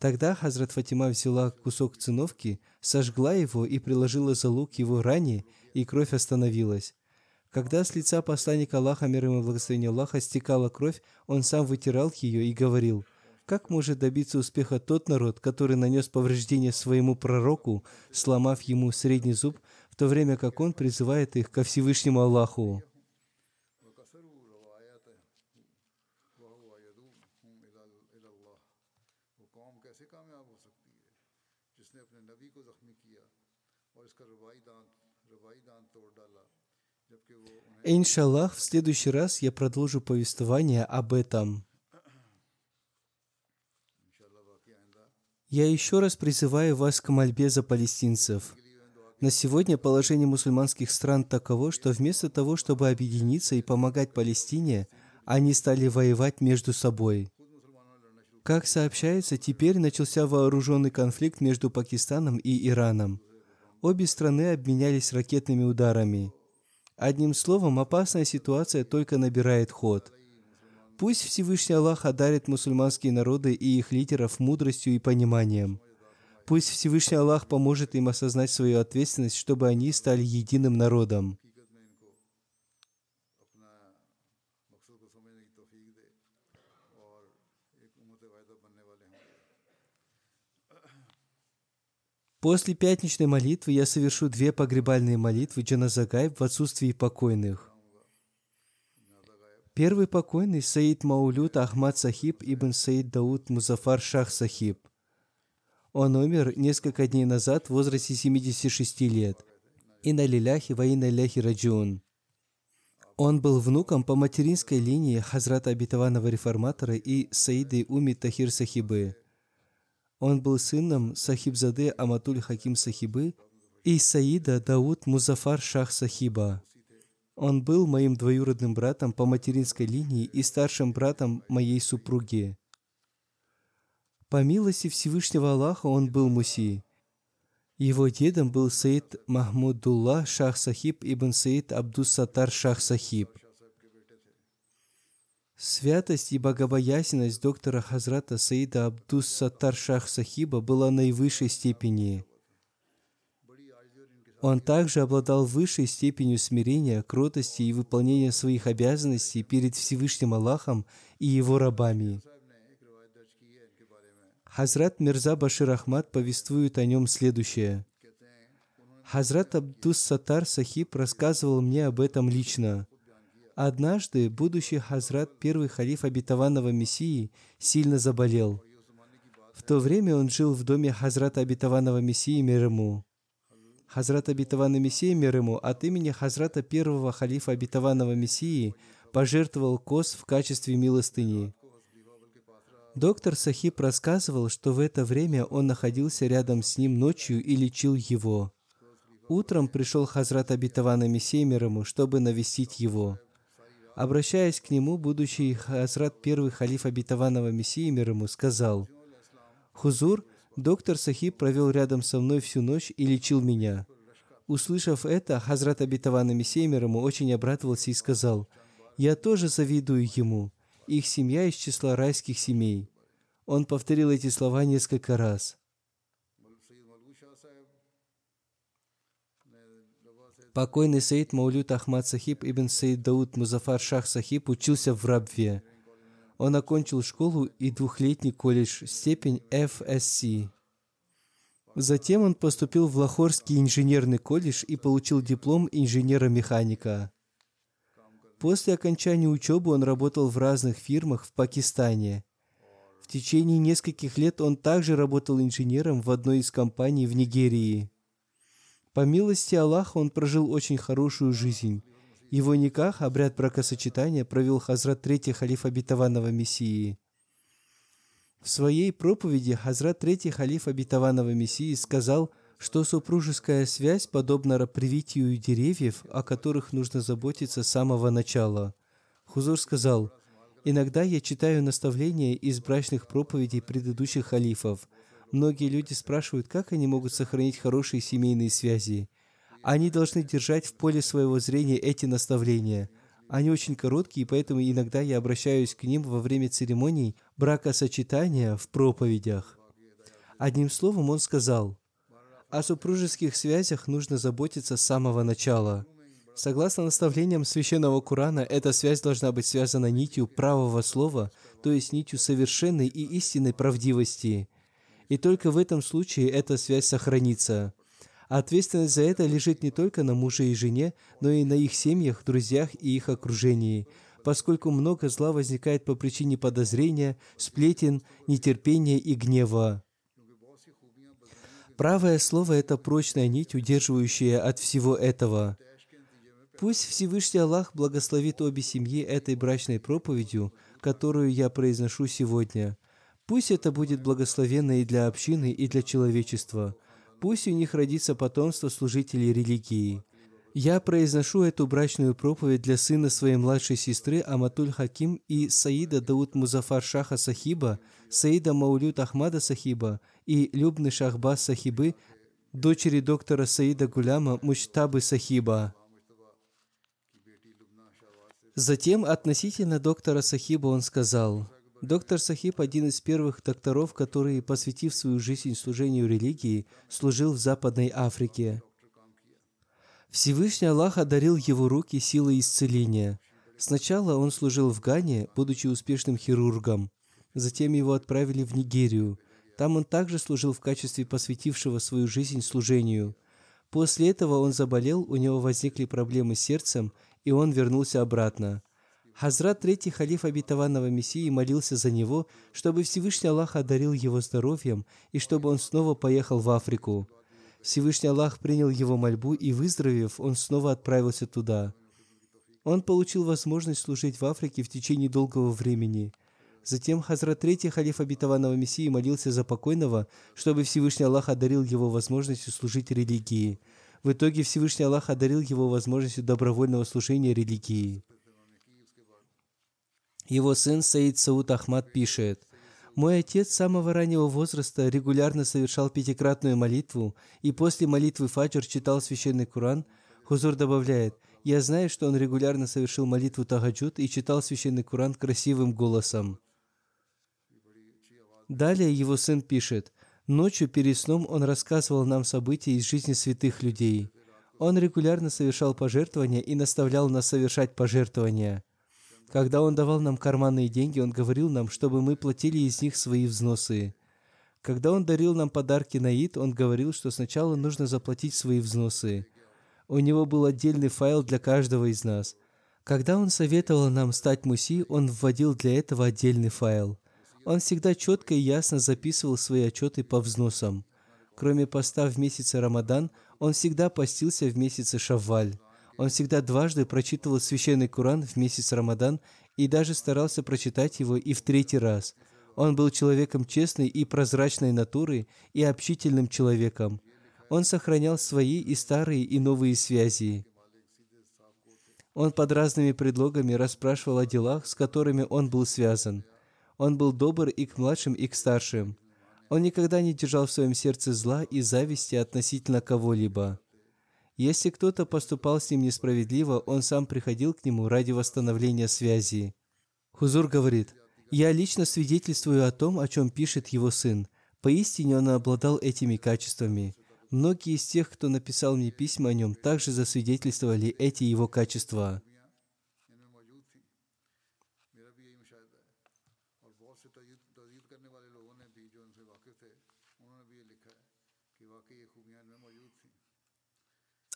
Тогда Хазрат Фатима взяла кусок циновки, сожгла его и приложила за лук его ране, и кровь остановилась. Когда с лица посланника Аллаха, мир ему и благословение Аллаха, стекала кровь, он сам вытирал ее и говорил, «Как может добиться успеха тот народ, который нанес повреждение своему пророку, сломав ему средний зуб, то время как он призывает их ко Всевышнему Аллаху. Иншаллах, в следующий раз я продолжу повествование об этом. Я еще раз призываю вас к мольбе за палестинцев – на сегодня положение мусульманских стран таково, что вместо того, чтобы объединиться и помогать Палестине, они стали воевать между собой. Как сообщается, теперь начался вооруженный конфликт между Пакистаном и Ираном. Обе страны обменялись ракетными ударами. Одним словом, опасная ситуация только набирает ход. Пусть Всевышний Аллах одарит мусульманские народы и их лидеров мудростью и пониманием – Пусть Всевышний Аллах поможет им осознать свою ответственность, чтобы они стали единым народом. После пятничной молитвы я совершу две погребальные молитвы Джаназагайб в отсутствии покойных. Первый покойный – Саид Маулют Ахмад Сахиб ибн Саид Дауд Музафар Шах Сахиб. Он умер несколько дней назад в возрасте 76 лет. Инна лиляхи ва ляхи раджун. Он был внуком по материнской линии Хазрата Обетованного Реформатора и Саиды Уми Тахир Сахибы. Он был сыном Сахибзады Аматуль Хаким Сахибы и Саида Дауд Музафар Шах Сахиба. Он был моим двоюродным братом по материнской линии и старшим братом моей супруги. По милости Всевышнего Аллаха он был муси. Его дедом был Саид Махмудуллах Шах Сахиб ибн Саид Абдус-Сатар Шах Сахиб. Святость и богобоязненность доктора Хазрата Саида Абдус-Сатар Шах Сахиба была наивысшей степени. Он также обладал высшей степенью смирения, кротости и выполнения своих обязанностей перед Всевышним Аллахом и его рабами – Хазрат Мирза Башир Ахмад повествует о нем следующее. Хазрат Абдус Сатар Сахиб рассказывал мне об этом лично. Однажды будущий Хазрат, первый халиф обетованного Мессии, сильно заболел. В то время он жил в доме Хазрата обетованного Мессии мир ему. Хазрат обетованный Мессия мир ему от имени Хазрата первого халифа обетованного Мессии пожертвовал коз в качестве милостыни. Доктор Сахиб рассказывал, что в это время он находился рядом с ним ночью и лечил его. Утром пришел Хазрат Абитавана Мессия мир ему, чтобы навестить его. Обращаясь к нему, будущий Хазрат первый халиф обетованного Мессии мир ему сказал, «Хузур, доктор Сахиб провел рядом со мной всю ночь и лечил меня». Услышав это, Хазрат обетованный Мессия мир ему очень обрадовался и сказал, «Я тоже завидую ему. Их семья из числа райских семей». Он повторил эти слова несколько раз. Покойный Саид Маулют Ахмад Сахиб ибн Саид Дауд Музафар Шах Сахиб учился в Рабве. Он окончил школу и двухлетний колледж, степень FSC. Затем он поступил в Лахорский инженерный колледж и получил диплом инженера-механика. После окончания учебы он работал в разных фирмах в Пакистане. В течение нескольких лет он также работал инженером в одной из компаний в Нигерии. По милости Аллаха он прожил очень хорошую жизнь. Его никах, обряд бракосочетания, провел Хазрат Третий халиф обетованного Мессии. В своей проповеди Хазрат Третий халиф обетованного Мессии сказал, что супружеская связь подобна привитию деревьев, о которых нужно заботиться с самого начала. Хузур сказал, «Иногда я читаю наставления из брачных проповедей предыдущих халифов – Многие люди спрашивают, как они могут сохранить хорошие семейные связи. Они должны держать в поле своего зрения эти наставления. Они очень короткие, поэтому иногда я обращаюсь к ним во время церемоний бракосочетания в проповедях. Одним словом, он сказал, о супружеских связях нужно заботиться с самого начала. Согласно наставлениям Священного Корана, эта связь должна быть связана нитью правого слова, то есть нитью совершенной и истинной правдивости – и только в этом случае эта связь сохранится. А ответственность за это лежит не только на муже и жене, но и на их семьях, друзьях и их окружении, поскольку много зла возникает по причине подозрения, сплетен, нетерпения и гнева. Правое слово – это прочная нить, удерживающая от всего этого. Пусть Всевышний Аллах благословит обе семьи этой брачной проповедью, которую я произношу сегодня – Пусть это будет благословенно и для общины, и для человечества. Пусть у них родится потомство служителей религии. Я произношу эту брачную проповедь для сына своей младшей сестры Аматуль Хаким и Саида Дауд Музафар Шаха Сахиба, Саида Маулют Ахмада Сахиба и Любны Шахбас Сахибы, дочери доктора Саида Гуляма Мучтабы Сахиба. Затем относительно доктора Сахиба он сказал – Доктор Сахиб – один из первых докторов, который, посвятив свою жизнь служению религии, служил в Западной Африке. Всевышний Аллах одарил его руки силой исцеления. Сначала он служил в Гане, будучи успешным хирургом. Затем его отправили в Нигерию. Там он также служил в качестве посвятившего свою жизнь служению. После этого он заболел, у него возникли проблемы с сердцем, и он вернулся обратно – Хазрат Третий Халиф Обетованного Мессии молился за него, чтобы Всевышний Аллах одарил его здоровьем и чтобы он снова поехал в Африку. Всевышний Аллах принял его мольбу и, выздоровев, он снова отправился туда. Он получил возможность служить в Африке в течение долгого времени. Затем Хазрат Третий Халиф Обетованного Мессии молился за покойного, чтобы Всевышний Аллах одарил его возможностью служить религии. В итоге Всевышний Аллах одарил его возможностью добровольного служения религии. Его сын Саид Сауд Ахмад пишет, «Мой отец с самого раннего возраста регулярно совершал пятикратную молитву и после молитвы Фаджр читал священный Коран. Хузур добавляет, «Я знаю, что он регулярно совершил молитву Тагаджуд и читал священный Коран красивым голосом». Далее его сын пишет, «Ночью перед сном он рассказывал нам события из жизни святых людей. Он регулярно совершал пожертвования и наставлял нас совершать пожертвования. Когда Он давал нам карманные деньги, Он говорил нам, чтобы мы платили из них свои взносы. Когда он дарил нам подарки на ИД, он говорил, что сначала нужно заплатить свои взносы. У него был отдельный файл для каждого из нас. Когда он советовал нам стать муси, он вводил для этого отдельный файл. Он всегда четко и ясно записывал свои отчеты по взносам. Кроме поста в месяце Рамадан, он всегда постился в месяце Шавваль. Он всегда дважды прочитывал священный Куран в месяц Рамадан и даже старался прочитать его и в третий раз. Он был человеком честной и прозрачной натуры и общительным человеком. Он сохранял свои и старые, и новые связи. Он под разными предлогами расспрашивал о делах, с которыми он был связан. Он был добр и к младшим, и к старшим. Он никогда не держал в своем сердце зла и зависти относительно кого-либо. Если кто-то поступал с ним несправедливо, он сам приходил к нему ради восстановления связи. Хузур говорит, «Я лично свидетельствую о том, о чем пишет его сын. Поистине он обладал этими качествами. Многие из тех, кто написал мне письма о нем, также засвидетельствовали эти его качества».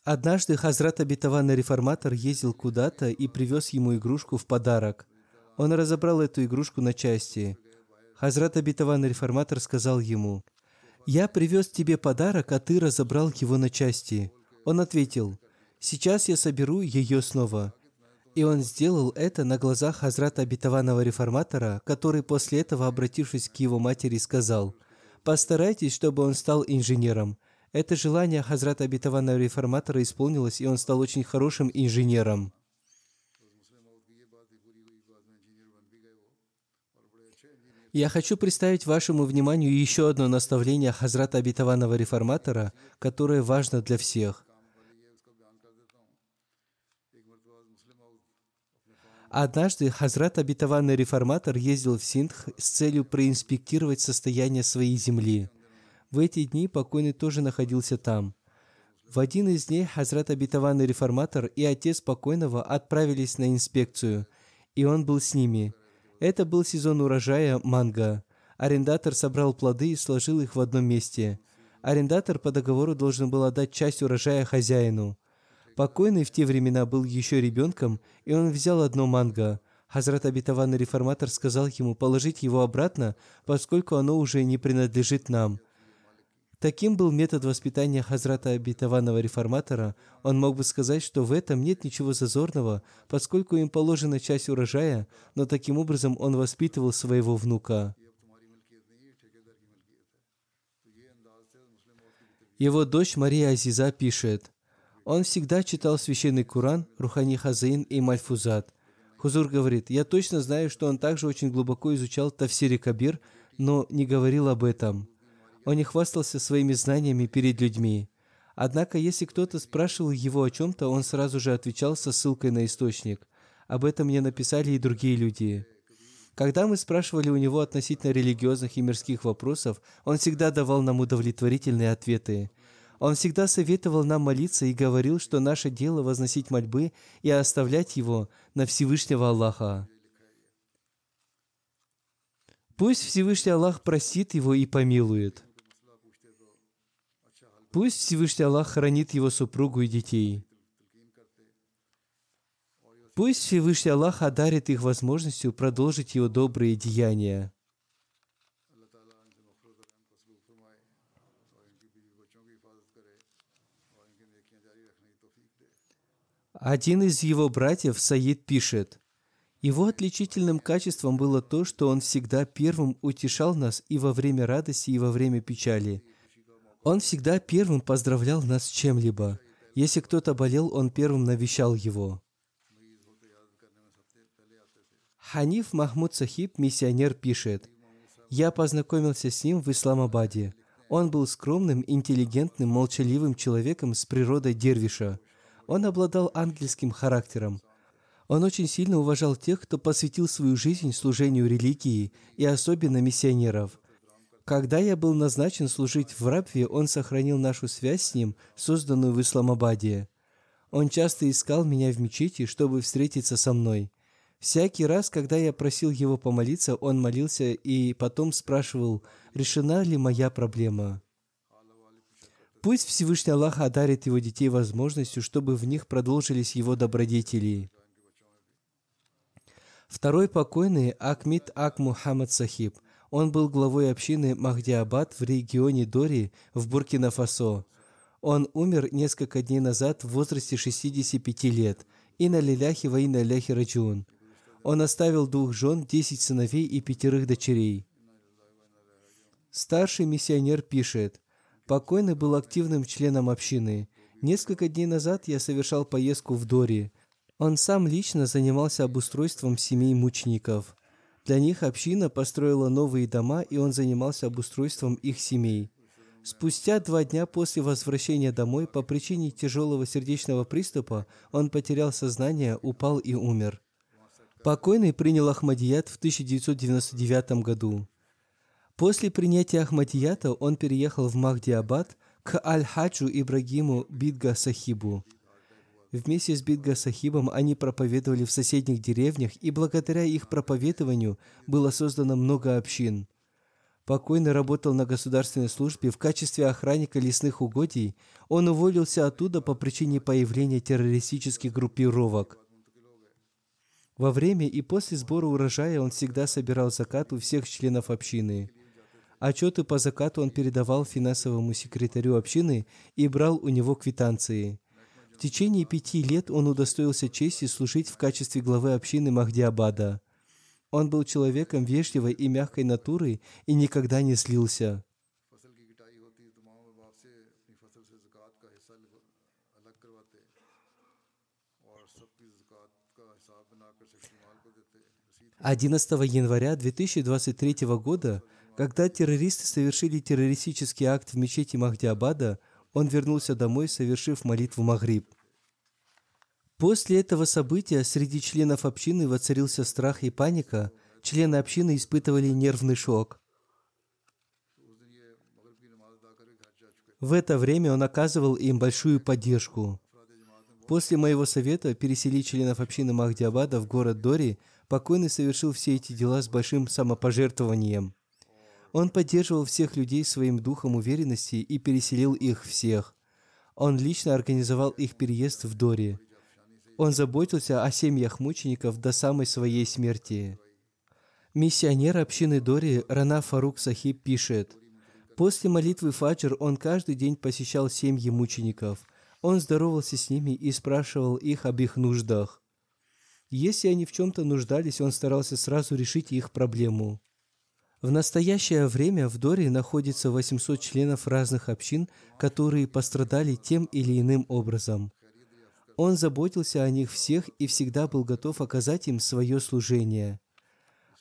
Однажды Хазрат Абитаван реформатор ездил куда-то и привез ему игрушку в подарок. Он разобрал эту игрушку на части. Хазрат Абитаван реформатор сказал ему, «Я привез тебе подарок, а ты разобрал его на части». Он ответил, «Сейчас я соберу ее снова». И он сделал это на глазах Хазрата Абитаванного реформатора, который после этого, обратившись к его матери, сказал, «Постарайтесь, чтобы он стал инженером. Это желание Хазрата Абитавана реформатора исполнилось, и он стал очень хорошим инженером. Я хочу представить вашему вниманию еще одно наставление Хазрата Абитаванного реформатора, которое важно для всех. Однажды Хазрат Абитаванный реформатор ездил в Синдх с целью проинспектировать состояние своей земли – в эти дни покойный тоже находился там. В один из дней Хазрат обетованный реформатор и отец покойного отправились на инспекцию, и он был с ними. Это был сезон урожая манго. Арендатор собрал плоды и сложил их в одном месте. Арендатор по договору должен был отдать часть урожая хозяину. Покойный в те времена был еще ребенком, и он взял одно манго. Хазрат обетованный реформатор сказал ему положить его обратно, поскольку оно уже не принадлежит нам – Таким был метод воспитания Хазрата обетованного реформатора. Он мог бы сказать, что в этом нет ничего зазорного, поскольку им положена часть урожая, но таким образом он воспитывал своего внука. Его дочь Мария Азиза пишет, он всегда читал священный Куран, Рухани Хазаин и Мальфузат. Хузур говорит, я точно знаю, что он также очень глубоко изучал Тавсири Кабир, но не говорил об этом. Он не хвастался своими знаниями перед людьми. Однако, если кто-то спрашивал его о чем-то, он сразу же отвечал со ссылкой на источник. Об этом мне написали и другие люди. Когда мы спрашивали у него относительно религиозных и мирских вопросов, он всегда давал нам удовлетворительные ответы. Он всегда советовал нам молиться и говорил, что наше дело возносить мольбы и оставлять его на Всевышнего Аллаха. Пусть Всевышний Аллах простит его и помилует. Пусть Всевышний Аллах хранит его супругу и детей. Пусть Всевышний Аллах одарит их возможностью продолжить его добрые деяния. Один из его братьев, Саид, пишет, его отличительным качеством было то, что он всегда первым утешал нас и во время радости, и во время печали – он всегда первым поздравлял нас с чем-либо. Если кто-то болел, он первым навещал его. Ханиф Махмуд Сахиб, миссионер, пишет, «Я познакомился с ним в Исламабаде. Он был скромным, интеллигентным, молчаливым человеком с природой дервиша. Он обладал ангельским характером. Он очень сильно уважал тех, кто посвятил свою жизнь служению религии, и особенно миссионеров. Когда я был назначен служить в Рабве, он сохранил нашу связь с ним, созданную в Исламабаде. Он часто искал меня в мечети, чтобы встретиться со мной. Всякий раз, когда я просил его помолиться, он молился и потом спрашивал, решена ли моя проблема. Пусть Всевышний Аллах одарит его детей возможностью, чтобы в них продолжились его добродетели. Второй покойный Акмит Ак Мухаммад Сахиб. Он был главой общины Махдиабад в регионе Дори в Буркина-Фасо. Он умер несколько дней назад в возрасте 65 лет. И на лиляхи во на ляхи раджун. Он оставил двух жен, десять сыновей и пятерых дочерей. Старший миссионер пишет, «Покойный был активным членом общины. Несколько дней назад я совершал поездку в Дори. Он сам лично занимался обустройством семей мучеников. Для них община построила новые дома, и он занимался обустройством их семей. Спустя два дня после возвращения домой по причине тяжелого сердечного приступа он потерял сознание, упал и умер. Покойный принял Ахмадият в 1999 году. После принятия Ахмадията он переехал в Махдиабад к Аль-Хаджу Ибрагиму Бидга Сахибу. Вместе с Бидга Сахибом они проповедовали в соседних деревнях, и благодаря их проповедованию было создано много общин. Покойный работал на государственной службе в качестве охранника лесных угодий. Он уволился оттуда по причине появления террористических группировок – во время и после сбора урожая он всегда собирал закат у всех членов общины. Отчеты по закату он передавал финансовому секретарю общины и брал у него квитанции. В течение пяти лет он удостоился чести служить в качестве главы общины Махдиабада. Он был человеком вежливой и мягкой натуры и никогда не слился. Одиннадцатого января 2023 года, когда террористы совершили террористический акт в мечети Махдиабада, он вернулся домой, совершив молитву Магриб. После этого события среди членов общины воцарился страх и паника, члены общины испытывали нервный шок. В это время он оказывал им большую поддержку. После моего совета переселить членов общины Махдиабада в город Дори, покойный совершил все эти дела с большим самопожертвованием. Он поддерживал всех людей своим духом уверенности и переселил их всех. Он лично организовал их переезд в Дори. Он заботился о семьях мучеников до самой своей смерти. Миссионер общины Дори Рана Фарук Сахиб пишет, «После молитвы Фаджр он каждый день посещал семьи мучеников – он здоровался с ними и спрашивал их об их нуждах. Если они в чем-то нуждались, он старался сразу решить их проблему. В настоящее время в Доре находится 800 членов разных общин, которые пострадали тем или иным образом. Он заботился о них всех и всегда был готов оказать им свое служение.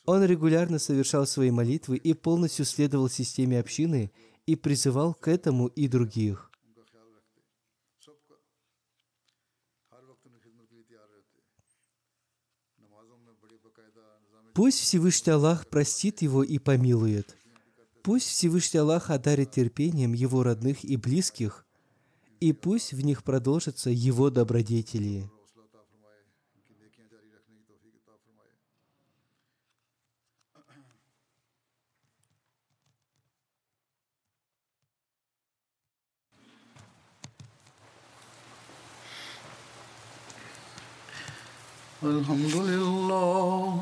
Он регулярно совершал свои молитвы и полностью следовал системе общины и призывал к этому и других. Пусть Всевышний Аллах простит его и помилует. Пусть Всевышний Аллах одарит терпением его родных и близких, и пусть в них продолжатся его добродетели. الحمد لله